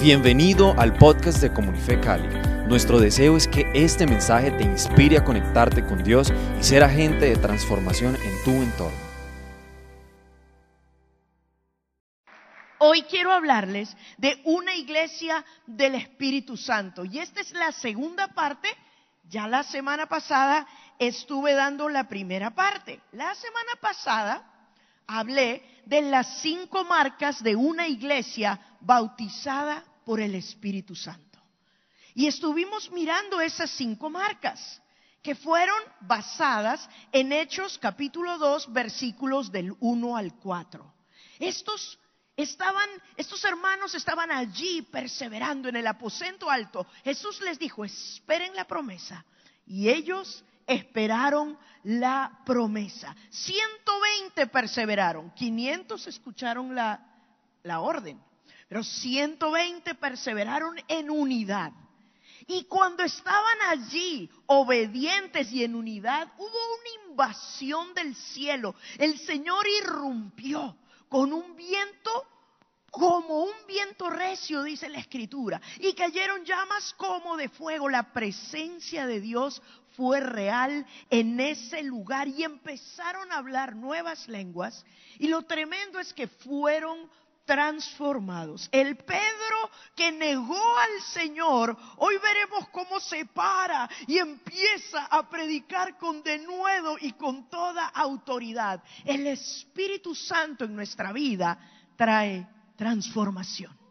Bienvenido al podcast de Comunife Cali. Nuestro deseo es que este mensaje te inspire a conectarte con Dios y ser agente de transformación en tu entorno. Hoy quiero hablarles de una iglesia del Espíritu Santo y esta es la segunda parte. Ya la semana pasada estuve dando la primera parte. La semana pasada hablé de las cinco marcas de una iglesia bautizada por el Espíritu Santo. Y estuvimos mirando esas cinco marcas que fueron basadas en Hechos capítulo 2 versículos del 1 al 4. Estos estaban, estos hermanos estaban allí perseverando en el aposento alto. Jesús les dijo, esperen la promesa. Y ellos esperaron la promesa. 120 perseveraron, 500 escucharon la, la orden, pero 120 perseveraron en unidad. Y cuando estaban allí, obedientes y en unidad, hubo una invasión del cielo. El Señor irrumpió con un viento como un viento recio, dice la escritura, y cayeron llamas como de fuego. La presencia de Dios fue real en ese lugar y empezaron a hablar nuevas lenguas. Y lo tremendo es que fueron transformados. El Pedro que negó al Señor, hoy veremos cómo se para y empieza a predicar con denuedo y con toda autoridad. El Espíritu Santo en nuestra vida trae transformación.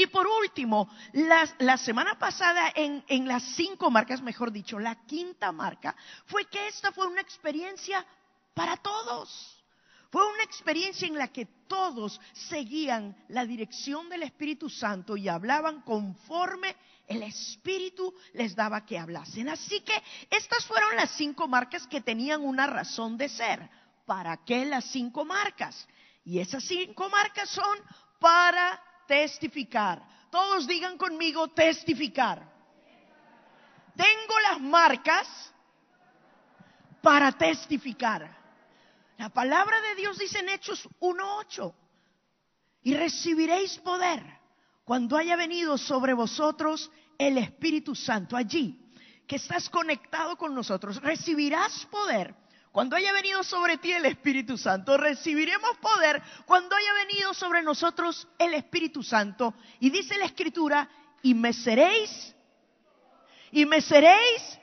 Y por último, la, semana pasada en, en las cinco marcas, mejor dicho, la quinta marca, fue que esta fue una experiencia para todos. Fue una experiencia en la que todos seguían la dirección del Espíritu Santo y hablaban conforme el Espíritu les daba que hablasen. Así que estas fueron las cinco marcas que tenían una razón de ser. ¿Para qué las cinco marcas? Y esas cinco marcas son para testificar. Todos digan conmigo testificar. Tengo las marcas para testificar. La palabra de Dios dice en Hechos 1.8, y recibiréis poder cuando haya venido sobre vosotros el Espíritu Santo allí, que estás conectado con nosotros. Recibirás poder cuando haya venido sobre ti el Espíritu Santo. Recibiremos poder cuando haya venido sobre nosotros el Espíritu Santo. Y dice la Escritura, y me seréis, y me seréis,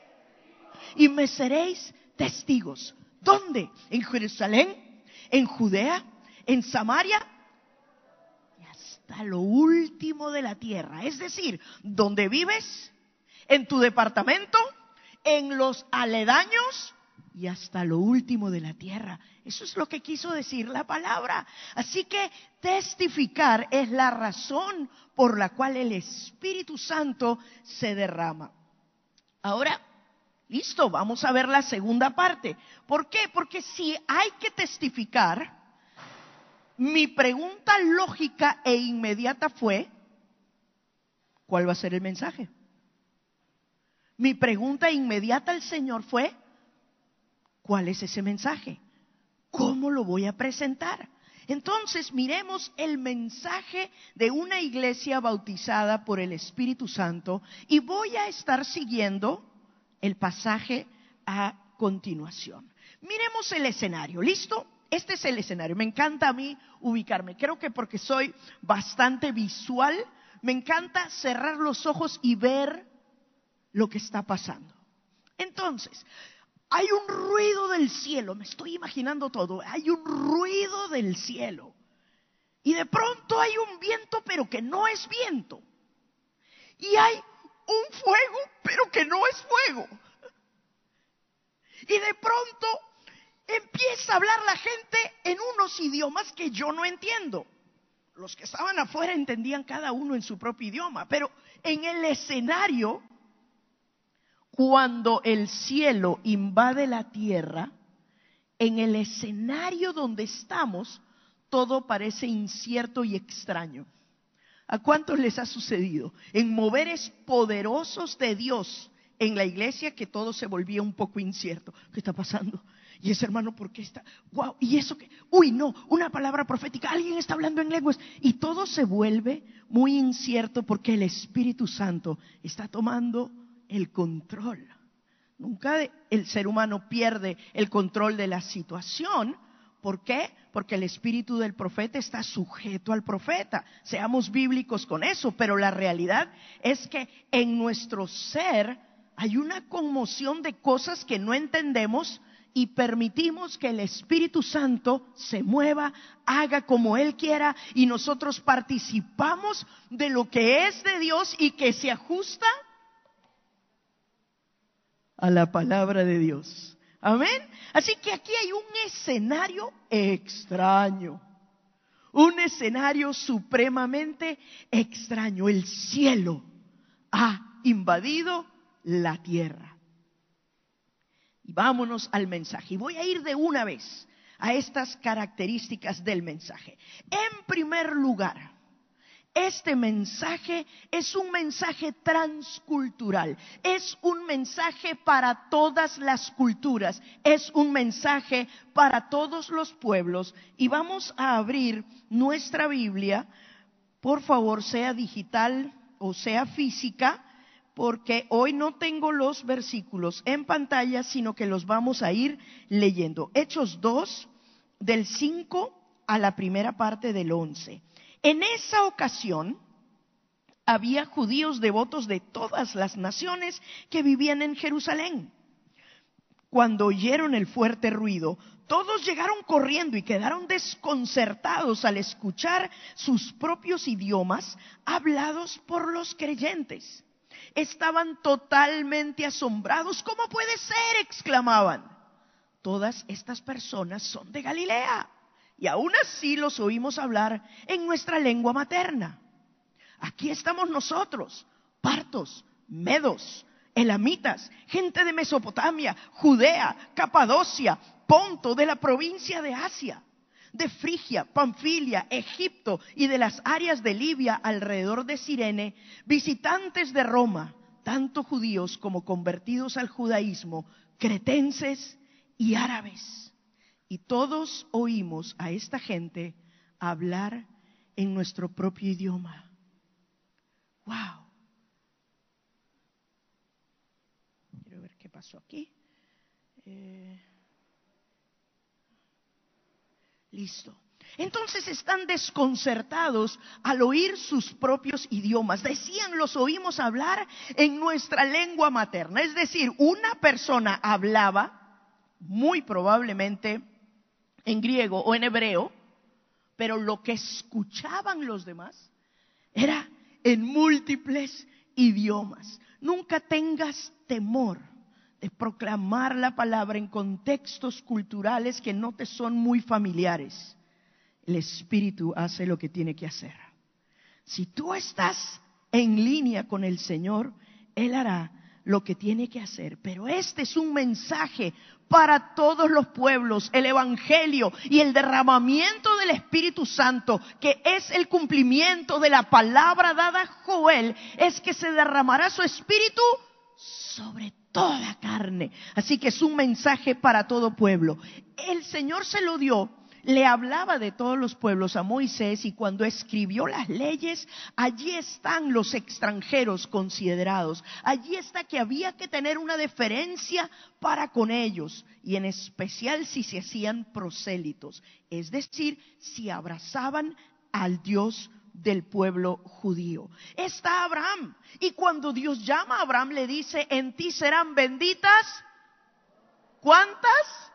y me seréis testigos ¿Dónde? En Jerusalén, en Judea, en Samaria y hasta lo último de la tierra. Es decir, donde vives, en tu departamento, en los aledaños y hasta lo último de la tierra. Eso es lo que quiso decir la palabra. Así que testificar es la razón por la cual el Espíritu Santo se derrama. Ahora, Listo, vamos a ver la segunda parte. ¿Por qué? Porque si hay que testificar, mi pregunta lógica e inmediata fue, ¿cuál va a ser el mensaje? Mi pregunta inmediata al Señor fue, ¿cuál es ese mensaje? ¿Cómo lo voy a presentar? Entonces miremos el mensaje de una iglesia bautizada por el Espíritu Santo y voy a estar siguiendo el pasaje a continuación. Miremos el escenario, ¿listo? Este es el escenario. Me encanta a mí ubicarme. Creo que porque soy bastante visual, me encanta cerrar los ojos y ver lo que está pasando. Entonces, hay un ruido del cielo, me estoy imaginando todo, hay un ruido del cielo. Y de pronto hay un viento, pero que no es viento. Y hay un fuego, pero que no es fuego. Y de pronto empieza a hablar la gente en unos idiomas que yo no entiendo. Los que estaban afuera entendían cada uno en su propio idioma, pero en el escenario, cuando el cielo invade la tierra, en el escenario donde estamos, todo parece incierto y extraño. ¿A cuántos les ha sucedido? En moveres poderosos de Dios en la iglesia que todo se volvía un poco incierto. ¿Qué está pasando? Y ese hermano, ¿por qué está? Wow, y eso que, uy, no, una palabra profética, alguien está hablando en lenguas. Y todo se vuelve muy incierto porque el Espíritu Santo está tomando el control. Nunca el ser humano pierde el control de la situación. ¿Por qué? Porque el espíritu del profeta está sujeto al profeta. Seamos bíblicos con eso, pero la realidad es que en nuestro ser hay una conmoción de cosas que no entendemos y permitimos que el Espíritu Santo se mueva, haga como Él quiera y nosotros participamos de lo que es de Dios y que se ajusta a la palabra de Dios. Amén. Así que aquí hay un escenario extraño. Un escenario supremamente extraño. El cielo ha invadido la tierra. Y vámonos al mensaje. Y voy a ir de una vez a estas características del mensaje. En primer lugar, este mensaje es un mensaje transcultural, es un mensaje para todas las culturas, es un mensaje para todos los pueblos. Y vamos a abrir nuestra Biblia, por favor, sea digital o sea física, porque hoy no tengo los versículos en pantalla, sino que los vamos a ir leyendo. Hechos 2, del 5 a la primera parte del 11. En esa ocasión había judíos devotos de todas las naciones que vivían en Jerusalén. Cuando oyeron el fuerte ruido, todos llegaron corriendo y quedaron desconcertados al escuchar sus propios idiomas hablados por los creyentes estaban totalmente asombrados. ¿Cómo puede ser? exclamaban. Todas estas personas son de Galilea y aún así los oímos hablar en nuestra lengua materna. Aquí estamos nosotros, partos, medos, elamitas, gente de Mesopotamia, Judea, Capadocia, Ponto, de la provincia de Asia de Frigia, Panfilia, Egipto y de las áreas de Libia alrededor de Sirene, visitantes de Roma, tanto judíos como convertidos al judaísmo, cretenses y árabes. Y todos oímos a esta gente hablar en nuestro propio idioma. ¡Wow! Quiero ver qué pasó aquí. Eh, Listo. Entonces están desconcertados al oír sus propios idiomas. Decían, los oímos hablar en nuestra lengua materna. Es decir, una persona hablaba, muy probablemente en griego o en hebreo, pero lo que escuchaban los demás era en múltiples idiomas. Nunca tengas temor de proclamar la palabra en contextos culturales que no te son muy familiares. El Espíritu hace lo que tiene que hacer. Si tú estás en línea con el Señor, Él hará lo que tiene que hacer. Pero este es un mensaje para todos los pueblos, el Evangelio y el derramamiento del Espíritu Santo, que es el cumplimiento de la palabra dada a Joel, es que se derramará su Espíritu sobre toda carne. Así que es un mensaje para todo pueblo. El Señor se lo dio le hablaba de todos los pueblos a Moisés y cuando escribió las leyes, allí están los extranjeros considerados. Allí está que había que tener una deferencia para con ellos y en especial si se hacían prosélitos, es decir, si abrazaban al Dios del pueblo judío. Está Abraham. Y cuando Dios llama a Abraham le dice, en ti serán benditas. ¿Cuántas?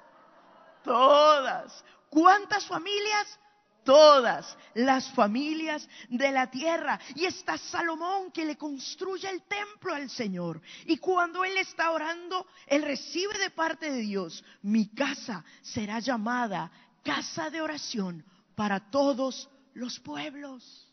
Todas. ¿Cuántas familias? Todas las familias de la tierra. Y está Salomón que le construye el templo al Señor. Y cuando él está orando, él recibe de parte de Dios, mi casa será llamada casa de oración para todos los pueblos.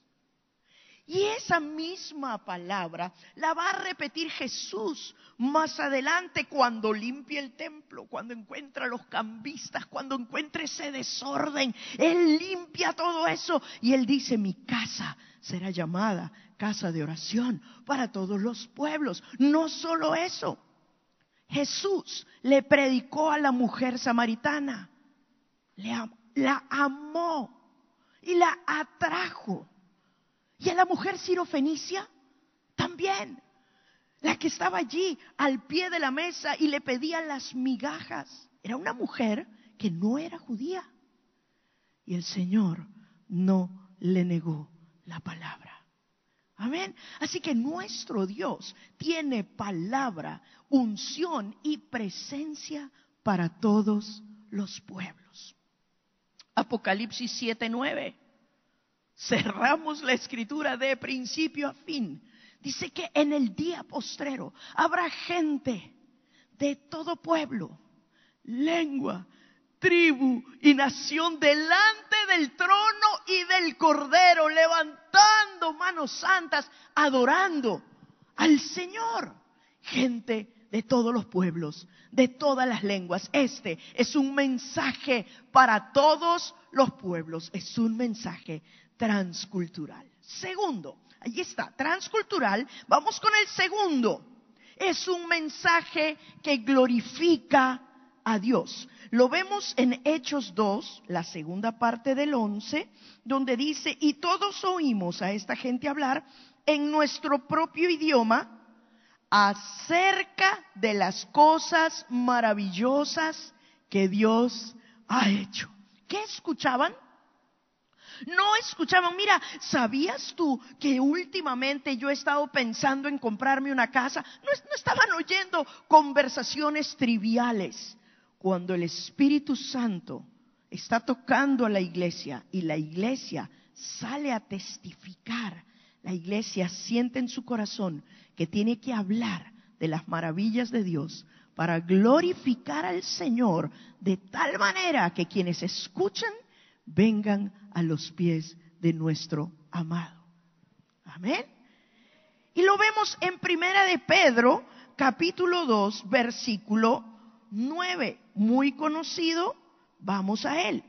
Y esa misma palabra la va a repetir Jesús más adelante cuando limpie el templo, cuando encuentra los cambistas, cuando encuentre ese desorden. Él limpia todo eso y él dice, mi casa será llamada casa de oración para todos los pueblos. No solo eso, Jesús le predicó a la mujer samaritana, la amó y la atrajo. Y a la mujer sirofenicia también, la que estaba allí al pie de la mesa y le pedía las migajas. Era una mujer que no era judía. Y el Señor no le negó la palabra. Amén. Así que nuestro Dios tiene palabra, unción y presencia para todos los pueblos. Apocalipsis 7:9. Cerramos la escritura de principio a fin. Dice que en el día postrero habrá gente de todo pueblo, lengua, tribu y nación delante del trono y del cordero, levantando manos santas, adorando al Señor. Gente de todos los pueblos, de todas las lenguas. Este es un mensaje para todos los pueblos, es un mensaje transcultural. Segundo, allí está, transcultural. Vamos con el segundo. Es un mensaje que glorifica a Dios. Lo vemos en Hechos 2, la segunda parte del 11, donde dice, y todos oímos a esta gente hablar en nuestro propio idioma acerca de las cosas maravillosas que Dios ha hecho. ¿Qué escuchaban? No escuchaban, mira, ¿sabías tú que últimamente yo he estado pensando en comprarme una casa? No, no estaban oyendo conversaciones triviales. Cuando el Espíritu Santo está tocando a la iglesia y la iglesia sale a testificar, la iglesia siente en su corazón que tiene que hablar de las maravillas de Dios para glorificar al Señor de tal manera que quienes escuchen vengan a los pies de nuestro amado. Amén. Y lo vemos en Primera de Pedro, capítulo 2, versículo 9, muy conocido, vamos a él.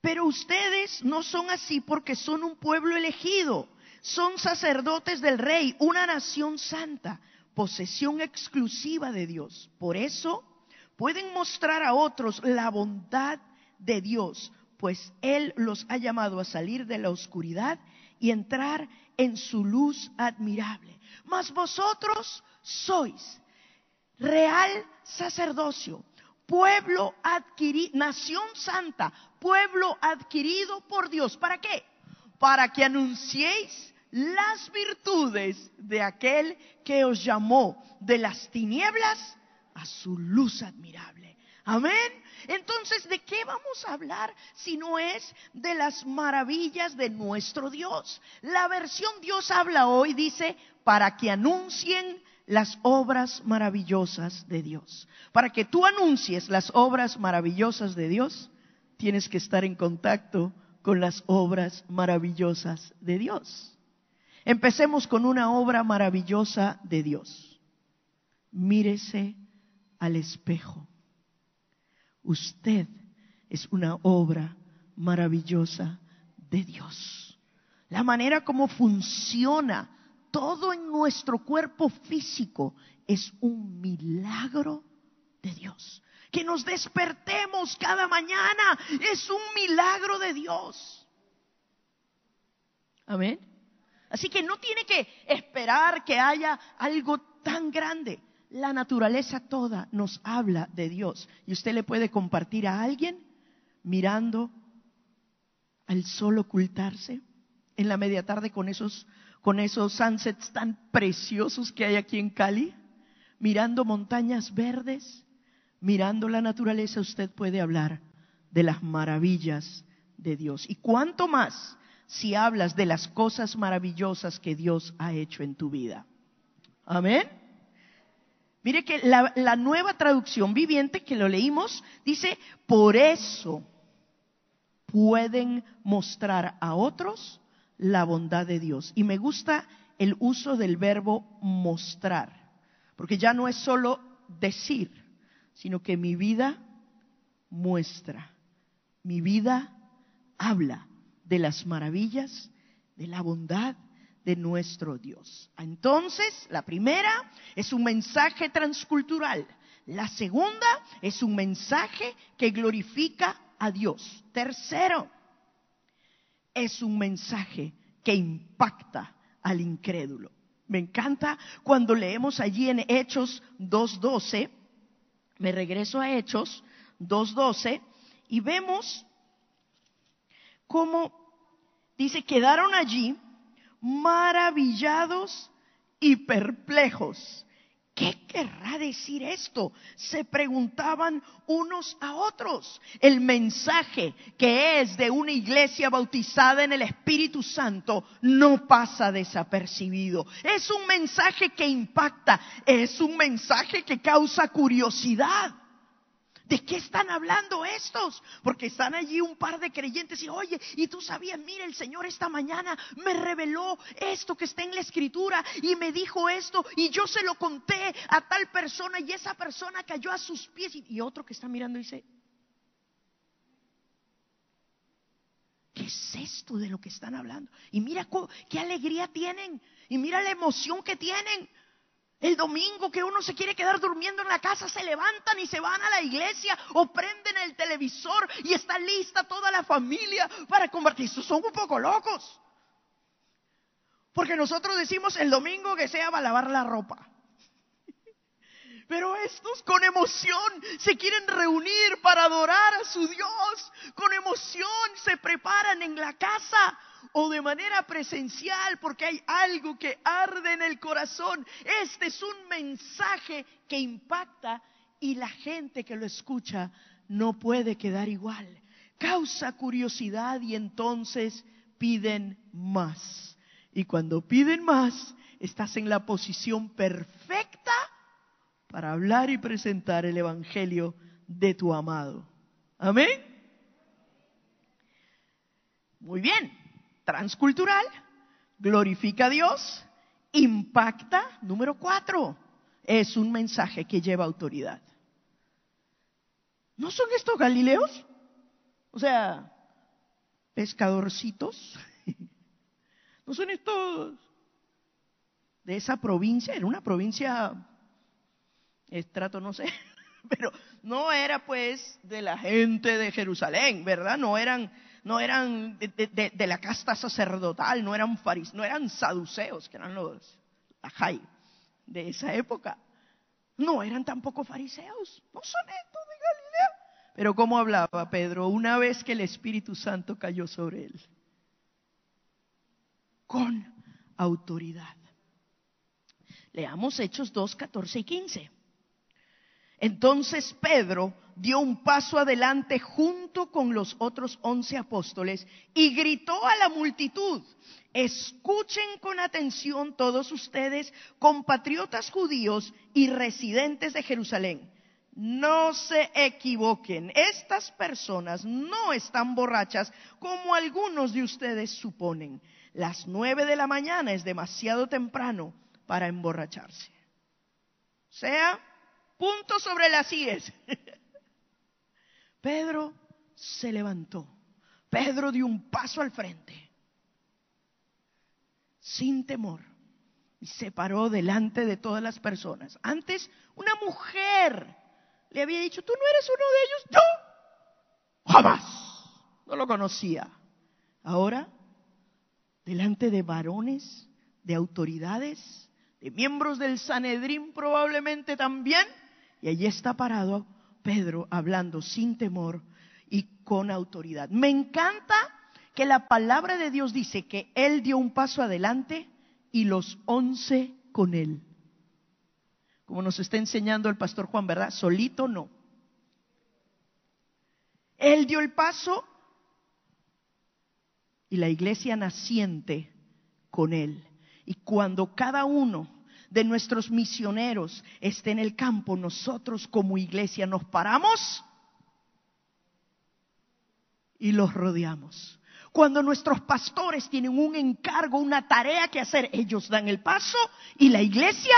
Pero ustedes no son así porque son un pueblo elegido, son sacerdotes del rey, una nación santa, posesión exclusiva de Dios. Por eso pueden mostrar a otros la bondad de Dios, pues Él los ha llamado a salir de la oscuridad y entrar en su luz admirable. Mas vosotros sois real sacerdocio, pueblo adquirido, nación santa, pueblo adquirido por Dios. ¿Para qué? Para que anunciéis las virtudes de aquel que os llamó de las tinieblas a su luz admirable. Amén. Entonces, ¿de qué vamos a hablar si no es de las maravillas de nuestro Dios? La versión Dios habla hoy dice, para que anuncien las obras maravillosas de Dios. Para que tú anuncies las obras maravillosas de Dios, tienes que estar en contacto con las obras maravillosas de Dios. Empecemos con una obra maravillosa de Dios. Mírese al espejo. Usted es una obra maravillosa de Dios. La manera como funciona todo en nuestro cuerpo físico es un milagro de Dios. Que nos despertemos cada mañana es un milagro de Dios. Amén. Así que no tiene que esperar que haya algo tan grande. La naturaleza toda nos habla de Dios. Y usted le puede compartir a alguien mirando al sol ocultarse en la media tarde con esos con esos sunsets tan preciosos que hay aquí en Cali, mirando montañas verdes, mirando la naturaleza, usted puede hablar de las maravillas de Dios. Y cuánto más si hablas de las cosas maravillosas que Dios ha hecho en tu vida. Amén. Mire que la, la, nueva traducción viviente que lo leímos dice, por eso pueden mostrar a otros la bondad de Dios. Y me gusta el uso del verbo mostrar, porque ya no es solo decir, sino que mi vida muestra, mi vida habla de las maravillas, de la bondad, de nuestro Dios. Entonces, la primera es un mensaje transcultural. La segunda es un mensaje que glorifica a Dios. Tercero, es un mensaje que impacta al incrédulo. Me encanta cuando leemos allí en Hechos 2.12, me regreso a Hechos 2.12 y vemos cómo dice, quedaron allí maravillados y perplejos ¿Qué querrá decir esto? Se preguntaban unos a otros. El mensaje que es de una iglesia bautizada en el Espíritu Santo no pasa desapercibido. Es un mensaje que impacta, es un mensaje que causa curiosidad. ¿De qué están hablando estos? Porque están allí un par de creyentes y, oye, y tú sabías, mire, el Señor esta mañana me reveló esto que está en la escritura y me dijo esto y yo se lo conté a tal persona y esa persona cayó a sus pies y, otro que está mirando dice, ¿qué es esto de lo que están hablando? Y mira qué alegría tienen y mira la emoción que tienen. El domingo que uno se quiere quedar durmiendo en la casa, se levantan y se van a la iglesia o prenden el televisor y está lista toda la familia para compartir. Son un poco locos. Porque nosotros decimos el domingo que sea para lavar la ropa. Pero estos con emoción se quieren reunir para adorar a su Dios. Con emoción se preparan en la casa o de manera presencial porque hay algo que arde en el corazón. Este es un mensaje que impacta y la gente que lo escucha no puede quedar igual. Causa curiosidad y entonces piden más. Y cuando piden más, estás en la posición perfecta para hablar y presentar el Evangelio de tu amado. Amén. Muy bien transcultural, glorifica a Dios, impacta. Número cuatro, es un mensaje que lleva autoridad. ¿No son estos galileos? O sea, pescadorcitos. ¿No son estos de esa provincia? Era una provincia, estrato no sé, pero no era pues de la gente de Jerusalén, ¿verdad? No eran no eran de, la casta sacerdotal, no eran faris, no eran saduceos, que eran los ajay de esa época. No eran tampoco fariseos, no son estos de Galilea. Pero ¿cómo hablaba Pedro una vez que el Espíritu Santo cayó sobre él? Con autoridad. Leamos Hechos 2, 14 y 15. Entonces Pedro dio un paso adelante junto con los otros once apóstoles y gritó a la multitud, escuchen con atención todos ustedes, compatriotas judíos y residentes de Jerusalén. No se equivoquen, estas personas no están borrachas como algunos de ustedes suponen. Las nueve de la mañana es demasiado temprano para emborracharse. Sea, punto sobre las IES. Pedro se levantó. Pedro dio un paso al frente, sin temor, y se paró delante de todas las personas. Antes, una mujer le había dicho, tú no eres uno de ellos, yo jamás, no lo conocía. Ahora, delante de varones, de autoridades, de miembros del Sanedrín probablemente también, y allí está parado Pedro hablando sin temor y con autoridad. Me encanta que la palabra de Dios dice que él dio un paso adelante y los once con él. Como nos está enseñando el pastor Juan, ¿verdad? Solito no. Él dio el paso y la iglesia naciente con él. Y cuando cada uno de nuestros misioneros esté en el campo, nosotros como iglesia nos paramos y los rodeamos. Cuando nuestros pastores tienen un encargo, una tarea que hacer, ellos dan el paso y la iglesia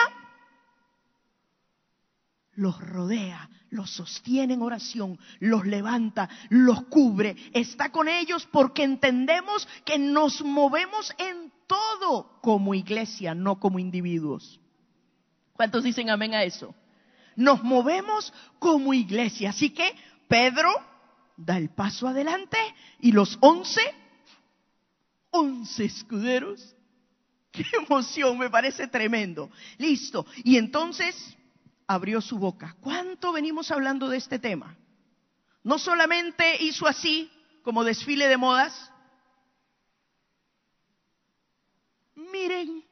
los rodea, los sostiene en oración, los levanta, los cubre, está con ellos porque entendemos que nos movemos en todo como iglesia, no como individuos. ¿Cuántos dicen amén a eso? Nos movemos como iglesia. Así que Pedro da el paso adelante y los once, once escuderos, qué emoción, me parece tremendo. Listo. Y entonces abrió su boca. ¿Cuánto venimos hablando de este tema? No solamente hizo así como desfile de modas. Miren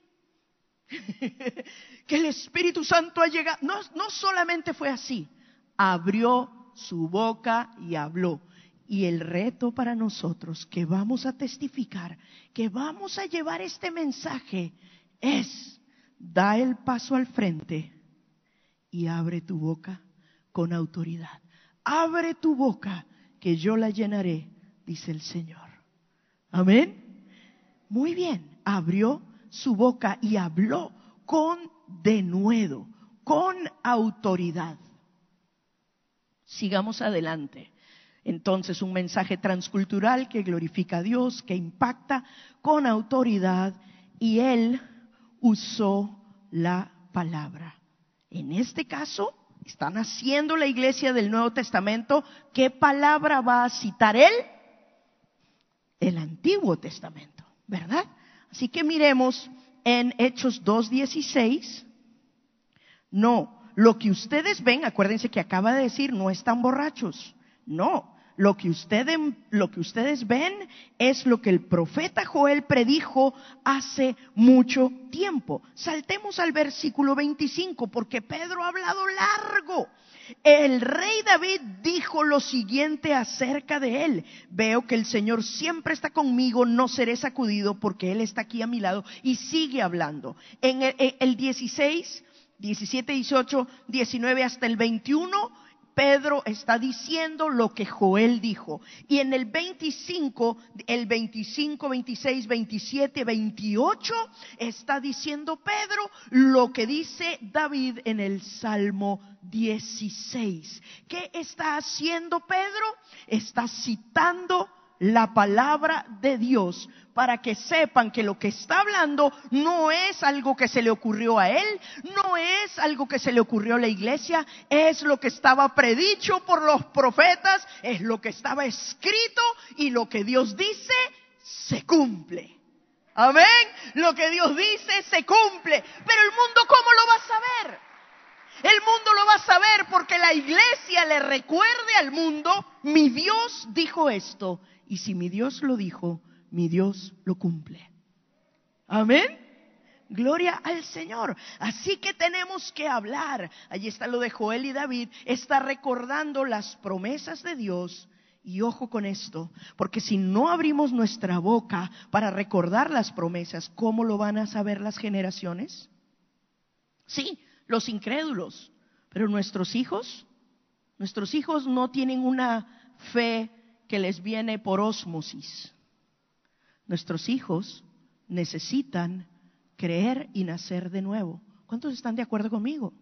que el Espíritu Santo ha llegado. No, no solamente fue así, abrió su boca y habló. Y el reto para nosotros que vamos a testificar, que vamos a llevar este mensaje, es, da el paso al frente y abre tu boca con autoridad. Abre tu boca que yo la llenaré, dice el Señor. Amén. Muy bien, abrió su boca y habló con denuedo, con autoridad. Sigamos adelante. Entonces, un mensaje transcultural que glorifica a Dios, que impacta con autoridad, y él usó la palabra. En este caso, están haciendo la iglesia del Nuevo Testamento. ¿Qué palabra va a citar él? El Antiguo Testamento, ¿verdad? Así que miremos en Hechos 2.16. No, lo que ustedes ven, acuérdense que acaba de decir, no están borrachos. No, lo que, ustedes, lo que ustedes ven es lo que el profeta Joel predijo hace mucho tiempo. Saltemos al versículo 25 porque Pedro ha hablado largo. El rey David dijo lo siguiente acerca de él. Veo que el Señor siempre está conmigo, no seré sacudido porque Él está aquí a mi lado y sigue hablando. En el, el 16, 17, 18, 19 hasta el 21 Pedro está diciendo lo que Joel dijo. Y en el 25, el 25, 26, 27, 28, está diciendo Pedro lo que dice David en el Salmo 16. ¿Qué está haciendo Pedro? Está citando la palabra de Dios para que sepan que lo que está hablando no es algo que se le ocurrió a él, no es algo que se le ocurrió a la iglesia, es lo que estaba predicho por los profetas, es lo que estaba escrito y lo que Dios dice se cumple. Amén. Lo que Dios dice se cumple. Pero el mundo, ¿cómo lo va a saber? El mundo lo va a saber porque la iglesia le recuerde al mundo, mi Dios dijo esto y si mi Dios lo dijo, mi Dios lo cumple. Amén. Gloria al Señor. Así que tenemos que hablar. Allí está lo de Joel y David. Está recordando las promesas de Dios. Y ojo con esto, porque si no abrimos nuestra boca para recordar las promesas, ¿cómo lo van a saber las generaciones? Sí, los incrédulos, pero nuestros hijos, nuestros hijos no tienen una fe que les viene por ósmosis. Nuestros hijos necesitan creer y nacer de nuevo. ¿Cuántos están de acuerdo conmigo?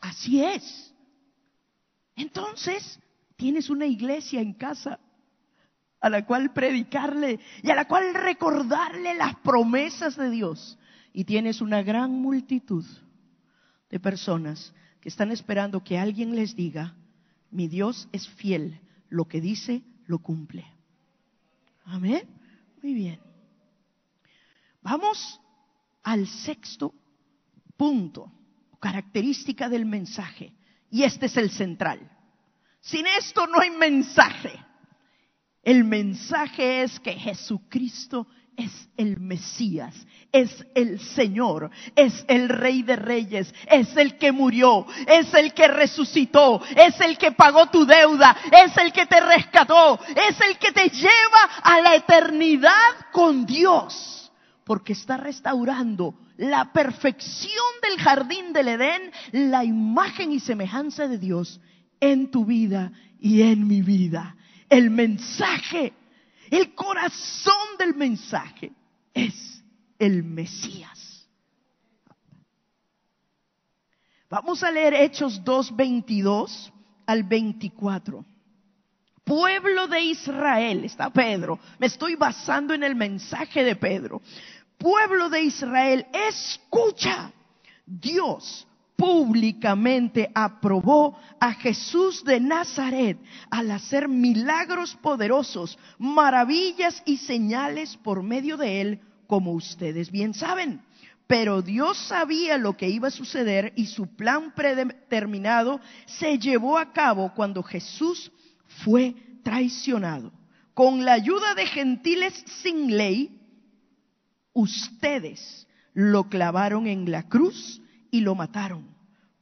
Así es. Entonces, tienes una iglesia en casa a la cual predicarle y a la cual recordarle las promesas de Dios. Y tienes una gran multitud de personas que están esperando que alguien les diga, mi Dios es fiel, lo que dice, lo cumple. Amén. Muy bien. Vamos al sexto punto, característica del mensaje. Y este es el central. Sin esto no hay mensaje. El mensaje es que Jesucristo es el Mesías, es el Señor, es el Rey de Reyes, es el que murió, es el que resucitó, es el que pagó tu deuda, es el que te rescató, es el que te lleva a la eternidad con Dios, porque está restaurando la perfección del jardín del Edén, la imagen y semejanza de Dios en tu vida y en mi vida. El mensaje el corazón del mensaje es el Mesías. Vamos a leer Hechos 2, 22 al 24. Pueblo de Israel, está Pedro, me estoy basando en el mensaje de Pedro. Pueblo de Israel, escucha, Dios públicamente aprobó a Jesús de Nazaret al hacer milagros poderosos, maravillas y señales por medio de él, como ustedes bien saben. Pero Dios sabía lo que iba a suceder y su plan predeterminado se llevó a cabo cuando Jesús fue traicionado. Con la ayuda de gentiles sin ley, ustedes lo clavaron en la cruz y lo mataron.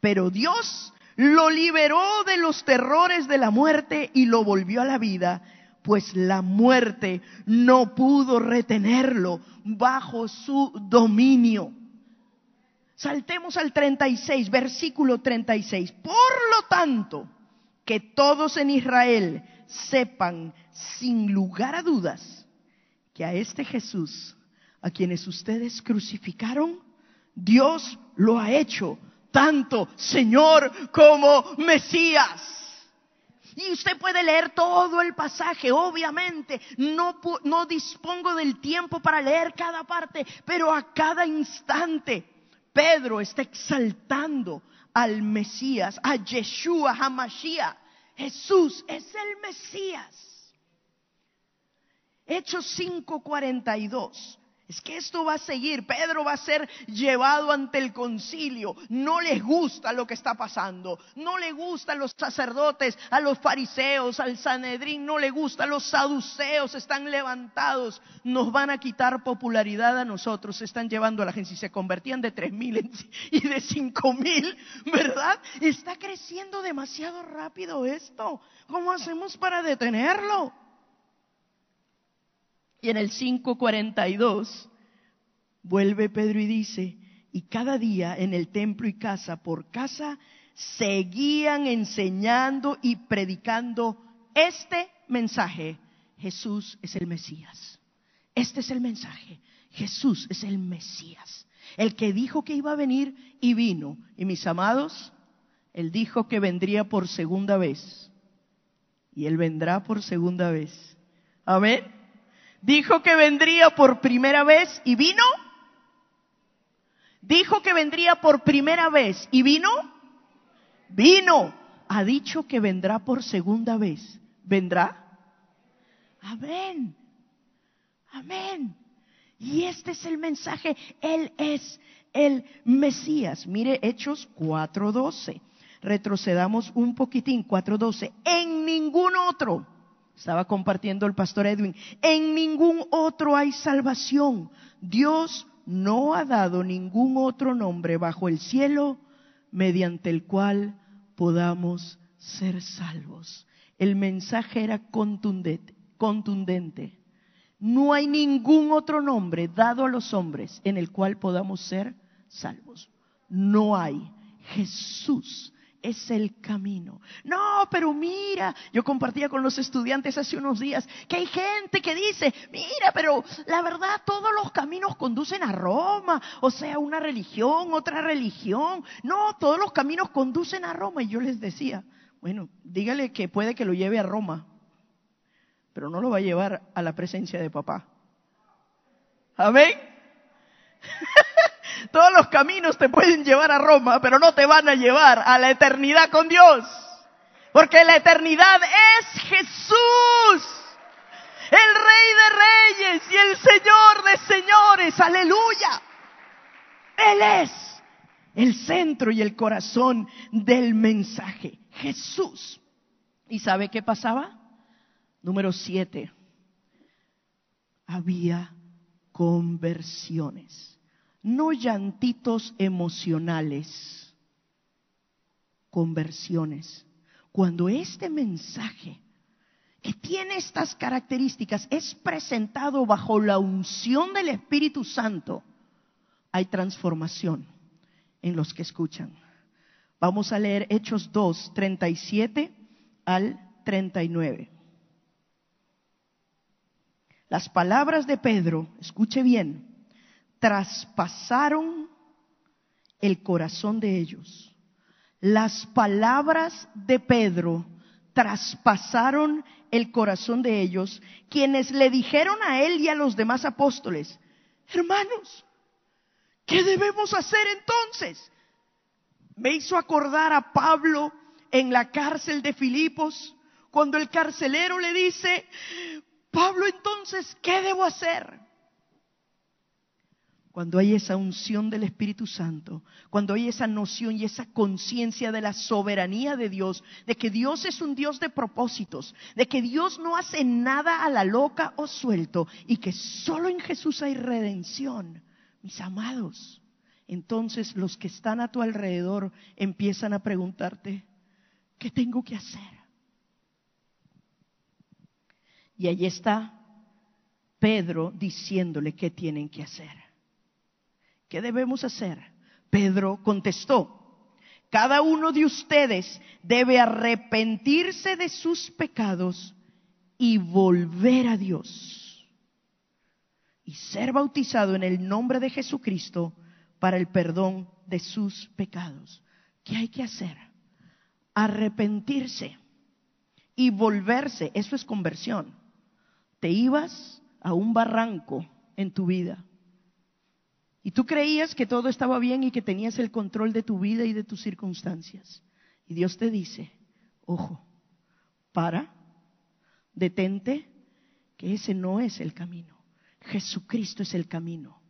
Pero Dios lo liberó de los terrores de la muerte y lo volvió a la vida, pues la muerte no pudo retenerlo bajo su dominio. Saltemos al 36, versículo 36. Por lo tanto, que todos en Israel sepan sin lugar a dudas que a este Jesús, a quienes ustedes crucificaron, Dios lo ha hecho tanto Señor como Mesías. Y usted puede leer todo el pasaje, obviamente. No, dispongo del tiempo para leer cada parte, pero a cada instante Pedro está exaltando al Mesías, a Yeshua, a Mashiach. Jesús es el Mesías. Hechos 5:42. Es que esto va a seguir. Pedro va a ser llevado ante el concilio. No les gusta lo que está pasando. No le gusta a los sacerdotes, a los fariseos, al Sanedrín. No le gusta. Los saduceos están levantados. Nos van a quitar popularidad a nosotros. Se están llevando a la gente. Si se convertían de tres mil y de cinco mil, ¿verdad? Está creciendo demasiado rápido esto. ¿Cómo hacemos para detenerlo? Y en el 5.42 vuelve Pedro y dice, y cada día en el templo y casa por casa seguían enseñando y predicando este mensaje. Jesús es el Mesías. Este es el mensaje. Jesús es el Mesías. El que dijo que iba a venir y vino. Y mis amados, Él dijo que vendría por segunda vez. Y Él vendrá por segunda vez. Amén. Dijo que vendría por primera vez y vino. Dijo que vendría por primera vez y vino. Vino. Ha dicho que vendrá por segunda vez. ¿Vendrá? Amén. Amén. Y este es el mensaje. Él es el Mesías. Mire Hechos 4.12. Retrocedamos un poquitín. 4.12. En ningún otro estaba compartiendo el pastor Edwin, en ningún otro hay salvación. Dios no ha dado ningún otro nombre bajo el cielo mediante el cual podamos ser salvos. El mensaje era contundente, contundente. No hay ningún otro nombre dado a los hombres en el cual podamos ser salvos. No hay. Jesús es el camino. No, pero mira, yo compartía con los estudiantes hace unos días que hay gente que dice, mira, pero la verdad todos los caminos conducen a Roma, o sea, una religión, otra religión. No, todos los caminos conducen a Roma. Y yo les decía, bueno, dígale que puede que lo lleve a Roma, pero no lo va a llevar a la presencia de papá. Amén. Todos los caminos te pueden llevar a Roma, pero no te van a llevar a la eternidad con Dios. Porque la eternidad es Jesús, el Rey de Reyes y el Señor de Señores. Aleluya. Él es el centro y el corazón del mensaje. Jesús. ¿Y sabe qué pasaba? Número siete. Había conversiones no llantitos emocionales, conversiones. Cuando este mensaje que tiene estas características es presentado bajo la unción del Espíritu Santo, hay transformación en los que escuchan. Vamos a leer Hechos 2, 37 al 39. Las palabras de Pedro, escuche bien, traspasaron el corazón de ellos, Las palabras de Pedro traspasaron el corazón de ellos, quienes le dijeron a él y a los demás apóstoles, hermanos, ¿qué debemos hacer entonces? Me hizo acordar a Pablo en la cárcel de Filipos, cuando el carcelero le dice, Pablo entonces, ¿qué debo hacer? Cuando hay esa unción del Espíritu Santo, cuando hay esa noción y esa conciencia de la soberanía de Dios, de que Dios es un Dios de propósitos, de que Dios no hace nada a la loca o suelto y que solo en Jesús hay redención, mis amados, entonces los que están a tu alrededor empiezan a preguntarte, ¿qué tengo que hacer? Y allí está Pedro diciéndole qué tienen que hacer. ¿Qué debemos hacer? Pedro contestó, cada uno de ustedes debe arrepentirse de sus pecados y volver a Dios y ser bautizado en el nombre de Jesucristo para el perdón de sus pecados. ¿Qué hay que hacer? Arrepentirse y volverse. Eso es conversión. Te ibas a un barranco en tu vida y tú creías que todo estaba bien y que tenías el control de tu vida y de tus circunstancias. Y Dios te dice, ojo, para, detente, que ese no es el camino. Jesucristo es el camino.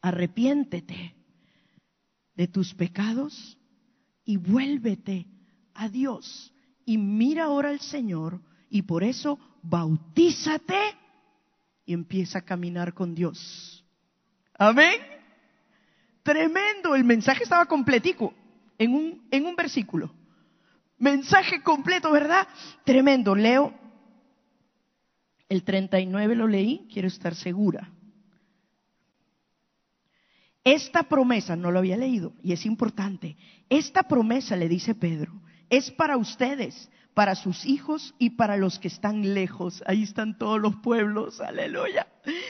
Arrepiéntete de tus pecados y vuélvete a Dios. Y mira ahora al Señor y por eso bautízate y empieza a caminar con Dios. Amén. Tremendo, el mensaje estaba completico en un, en un versículo. Mensaje completo, ¿verdad? Tremendo. Leo el 39 lo leí, quiero estar segura. Esta promesa, no lo había leído y es importante, esta promesa, le dice Pedro, es para ustedes, para sus hijos y para los que están lejos. Ahí están todos los pueblos, aleluya.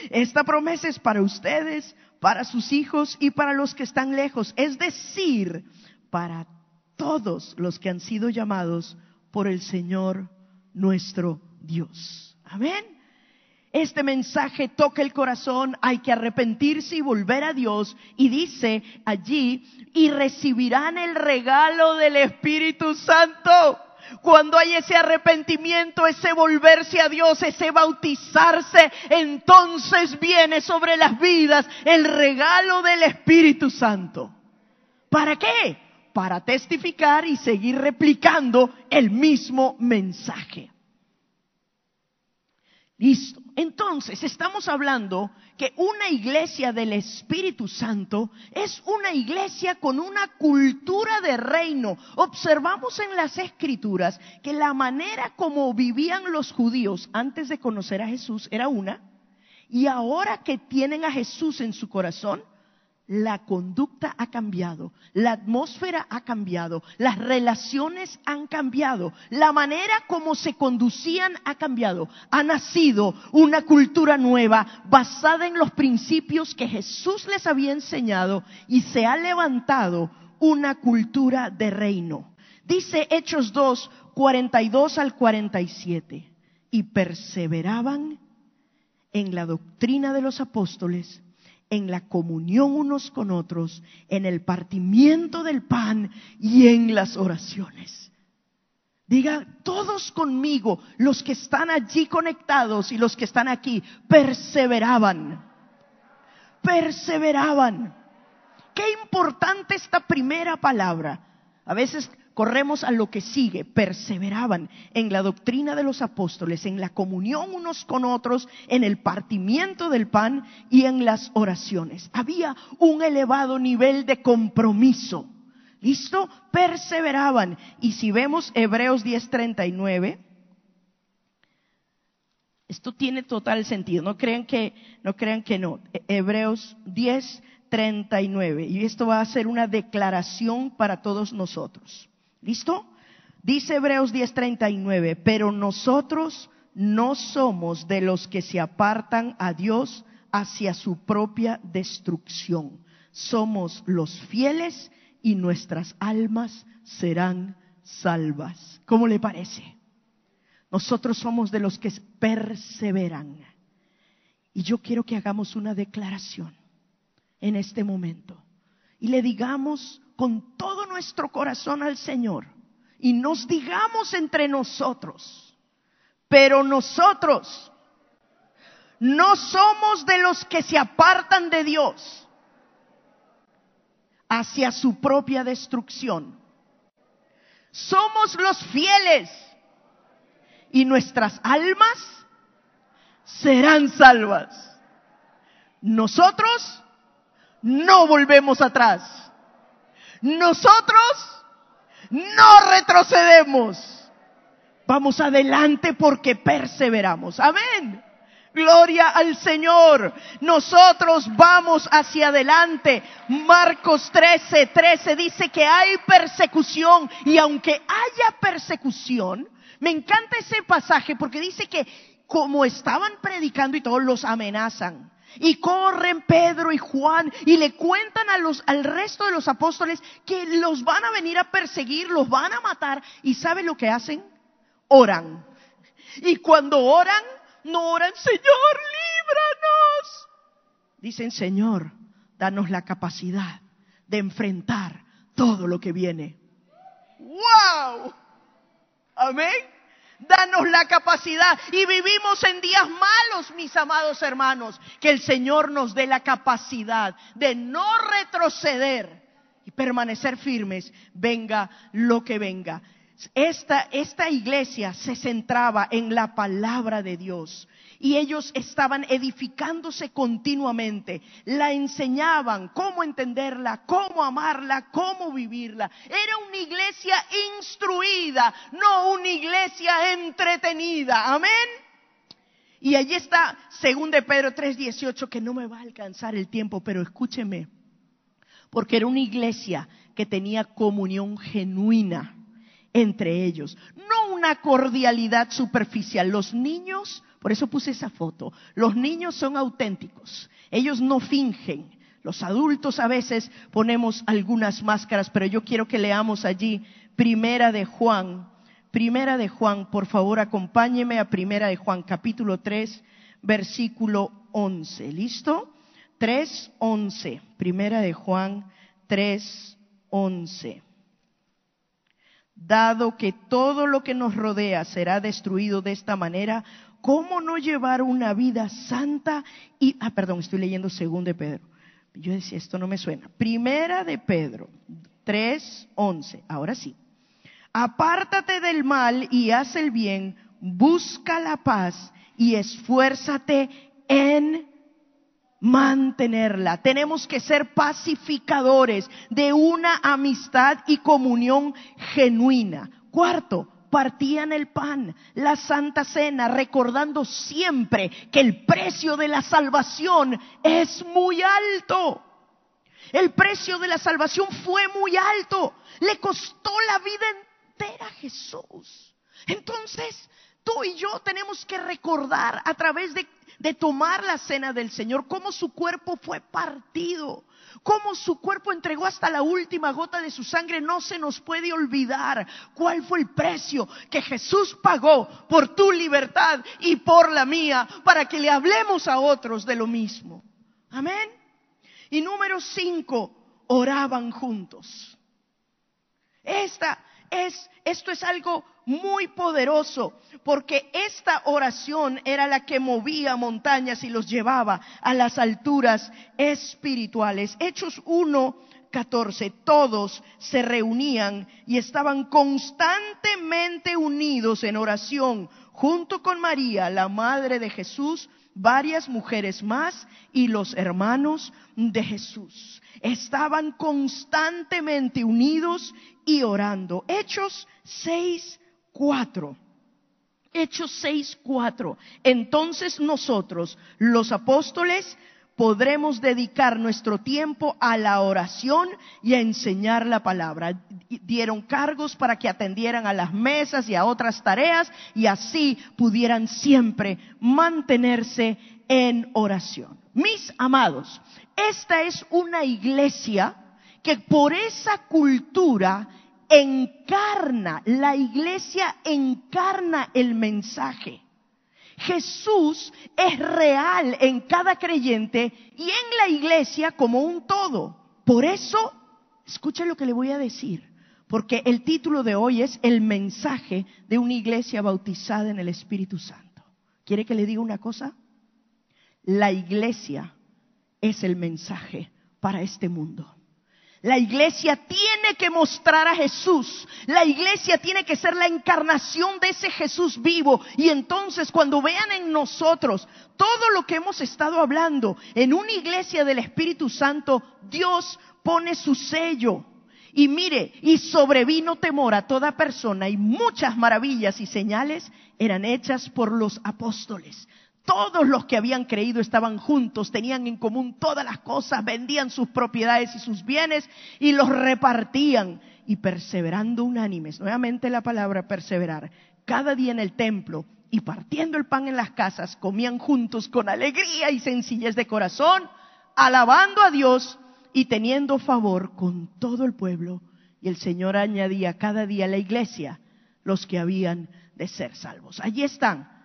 Esta promesa es para ustedes, para sus hijos y para los que están lejos, es decir, para todos los que han sido llamados por el Señor nuestro Dios. Amén. Este mensaje toca el corazón, hay que arrepentirse y volver a Dios. Y dice allí, y recibirán el regalo del Espíritu Santo. Cuando hay ese arrepentimiento, ese volverse a Dios, ese bautizarse, entonces viene sobre las vidas el regalo del Espíritu Santo. ¿Para qué? Para testificar y seguir replicando el mismo mensaje. Listo. Entonces, estamos hablando que una iglesia del Espíritu Santo es una iglesia con una cultura de reino. Observamos en las escrituras que la manera como vivían los judíos antes de conocer a Jesús era una, y ahora que tienen a Jesús en su corazón, la conducta ha cambiado, la atmósfera ha cambiado, las relaciones han cambiado, la manera como se conducían ha cambiado. Ha nacido una cultura nueva basada en los principios que Jesús les había enseñado y se ha levantado una cultura de reino. Dice Hechos 2, 42 al 47, y perseveraban en la doctrina de los apóstoles en la comunión unos con otros, en el partimiento del pan y en las oraciones. Diga, todos conmigo, los que están allí conectados y los que están aquí, perseveraban. Perseveraban. Qué importante esta primera palabra. A veces corremos a lo que sigue, perseveraban en la doctrina de los apóstoles, en la comunión unos con otros, en el partimiento del pan y en las oraciones. Había un elevado nivel de compromiso. ¿Listo? Perseveraban. Y si vemos Hebreos 10:39, esto tiene total sentido. No crean que no. Crean que no. Hebreos 10:39. Y esto va a ser una declaración para todos nosotros. ¿Listo? Dice Hebreos 10:39, pero nosotros no somos de los que se apartan a Dios hacia su propia destrucción. Somos los fieles y nuestras almas serán salvas. ¿Cómo le parece? Nosotros somos de los que perseveran. Y yo quiero que hagamos una declaración en este momento y le digamos con todo nuestro corazón al Señor y nos digamos entre nosotros, pero nosotros no somos de los que se apartan de Dios hacia su propia destrucción. Somos los fieles y nuestras almas serán salvas. Nosotros no volvemos atrás. Nosotros no retrocedemos. Vamos adelante porque perseveramos. Amén. Gloria al Señor. Nosotros vamos hacia adelante. Marcos 13, 13 dice que hay persecución y aunque haya persecución, me encanta ese pasaje porque dice que como estaban predicando y todos los amenazan. Y corren Pedro y Juan y le cuentan a los, al resto de los apóstoles que los van a venir a perseguir, los van a matar. ¿Y sabe lo que hacen? Oran. Y cuando oran, no oran, Señor, líbranos. Dicen, Señor, danos la capacidad de enfrentar todo lo que viene. ¡Wow! Amén. Danos la capacidad. Y vivimos en días malos, mis amados hermanos. Que el Señor nos dé la capacidad de no retroceder y permanecer firmes, venga lo que venga. Esta, esta iglesia se centraba en la palabra de Dios y ellos estaban edificándose continuamente, la enseñaban cómo entenderla, cómo amarla, cómo vivirla. Era una iglesia instruida, no una iglesia entretenida. Amén. Y allí está, según de Pedro 3:18, que no me va a alcanzar el tiempo, pero escúcheme, porque era una iglesia que tenía comunión genuina entre ellos, no una cordialidad superficial. Los niños por eso puse esa foto. Los niños son auténticos. Ellos no fingen. Los adultos a veces ponemos algunas máscaras, pero yo quiero que leamos allí Primera de Juan. Primera de Juan, por favor, acompáñeme a Primera de Juan, capítulo 3, versículo 11. ¿Listo? 3, 11. Primera de Juan 3, 11 dado que todo lo que nos rodea será destruido de esta manera, ¿cómo no llevar una vida santa? Y, ah, perdón, estoy leyendo segundo de Pedro. Yo decía, esto no me suena. Primera de Pedro, 3, 11. Ahora sí. Apártate del mal y haz el bien, busca la paz y esfuérzate en mantenerla. Tenemos que ser pacificadores de una amistad y comunión genuina. Cuarto, partían el pan, la santa cena, recordando siempre que el precio de la salvación es muy alto. El precio de la salvación fue muy alto. Le costó la vida entera a Jesús. Entonces, tú y yo tenemos que recordar a través de, de tomar la cena del Señor cómo su cuerpo fue partido cómo su cuerpo entregó hasta la última gota de su sangre, no se nos puede olvidar cuál fue el precio que Jesús pagó por tu libertad y por la mía, para que le hablemos a otros de lo mismo. Amén. Y número cinco, oraban juntos. Esta es, esto es algo muy poderoso, porque esta oración era la que movía montañas y los llevaba a las alturas espirituales. Hechos 1, 14, todos se reunían y estaban constantemente unidos en oración, junto con María, la madre de Jesús, varias mujeres más y los hermanos de Jesús. Estaban constantemente unidos y orando. Hechos 6, 4. Hechos 6, 4. Entonces nosotros, los apóstoles, podremos dedicar nuestro tiempo a la oración y a enseñar la palabra. Dieron cargos para que atendieran a las mesas y a otras tareas y así pudieran siempre mantenerse en oración. Mis amados, esta es una iglesia que por esa cultura encarna, la iglesia encarna el mensaje. Jesús es real en cada creyente y en la iglesia como un todo. Por eso, escuchen lo que le voy a decir, porque el título de hoy es El mensaje de una iglesia bautizada en el Espíritu Santo. ¿Quiere que le diga una cosa? La iglesia es el mensaje para este mundo. La iglesia tiene que mostrar a Jesús. La iglesia tiene que ser la encarnación de ese Jesús vivo. Y entonces cuando vean en nosotros todo lo que hemos estado hablando, en una iglesia del Espíritu Santo, Dios pone su sello. Y mire, y sobrevino temor a toda persona y muchas maravillas y señales eran hechas por los apóstoles. Todos los que habían creído estaban juntos, tenían en común todas las cosas, vendían sus propiedades y sus bienes y los repartían. Y perseverando unánimes, nuevamente la palabra perseverar, cada día en el templo y partiendo el pan en las casas, comían juntos con alegría y sencillez de corazón, alabando a Dios y teniendo favor con todo el pueblo. Y el Señor añadía cada día a la iglesia los que habían de ser salvos. Allí están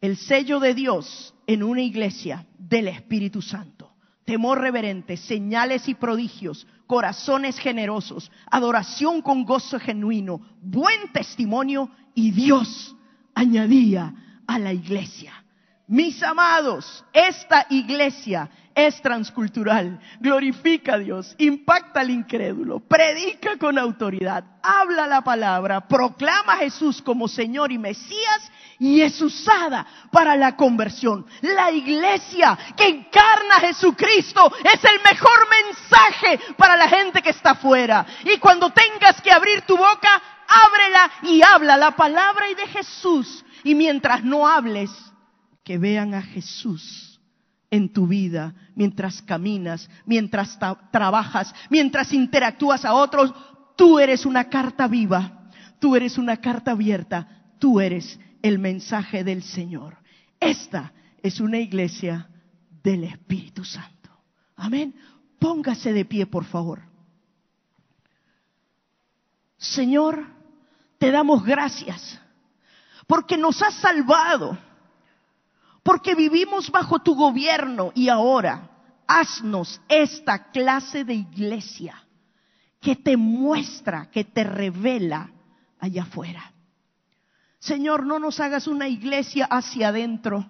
el sello de Dios en una iglesia del Espíritu Santo. Temor reverente, señales y prodigios, corazones generosos, adoración con gozo genuino, buen testimonio y Dios añadía a la iglesia. Mis amados, esta iglesia es transcultural, glorifica a Dios, impacta al incrédulo, predica con autoridad, habla la palabra, proclama a Jesús como Señor y Mesías y es usada para la conversión. La iglesia que encarna a Jesucristo es el mejor mensaje para la gente que está afuera. Y cuando tengas que abrir tu boca, ábrela y habla la palabra y de Jesús. Y mientras no hables, que vean a Jesús en tu vida, mientras caminas, mientras trabajas, mientras interactúas a otros, tú eres una carta viva, tú eres una carta abierta, tú eres el mensaje del Señor. Esta es una iglesia del Espíritu Santo. Amén. Póngase de pie, por favor. Señor, te damos gracias porque nos has salvado, porque vivimos bajo tu gobierno y ahora haznos esta clase de iglesia que te muestra, que te revela allá afuera. Señor, no nos hagas una iglesia hacia adentro.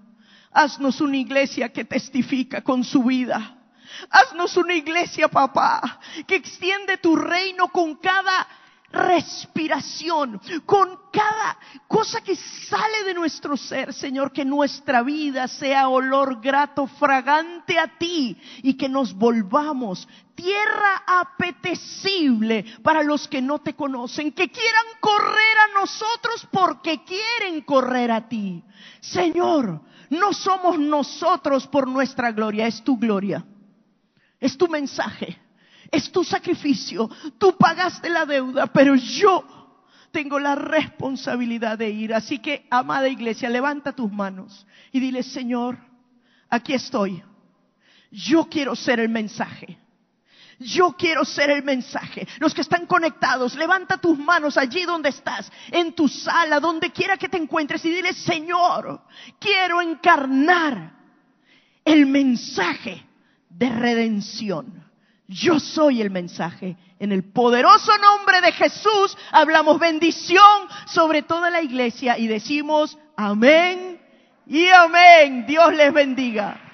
Haznos una iglesia que testifica con su vida. Haznos una iglesia, papá, que extiende tu reino con cada respiración, con cada cosa que sale de nuestro ser, Señor, que nuestra vida sea olor grato, fragante a ti y que nos volvamos tierra apetecible para los que no te conocen, que quieran correr a nosotros porque quieren correr a ti. Señor, no somos nosotros por nuestra gloria, es tu gloria, es tu mensaje es tu sacrificio. Tú pagaste la deuda, pero yo tengo la responsabilidad de ir. Así que, amada iglesia, levanta tus manos y dile, Señor, aquí estoy. Yo quiero ser el mensaje. Yo quiero ser el mensaje. Los que están conectados, levanta tus manos allí donde estás, en tu sala, donde quiera que te encuentres y dile, Señor, quiero encarnar el mensaje de redención. Yo soy el mensaje. En el poderoso nombre de Jesús hablamos bendición sobre toda la iglesia y decimos amén y amén. Dios les bendiga.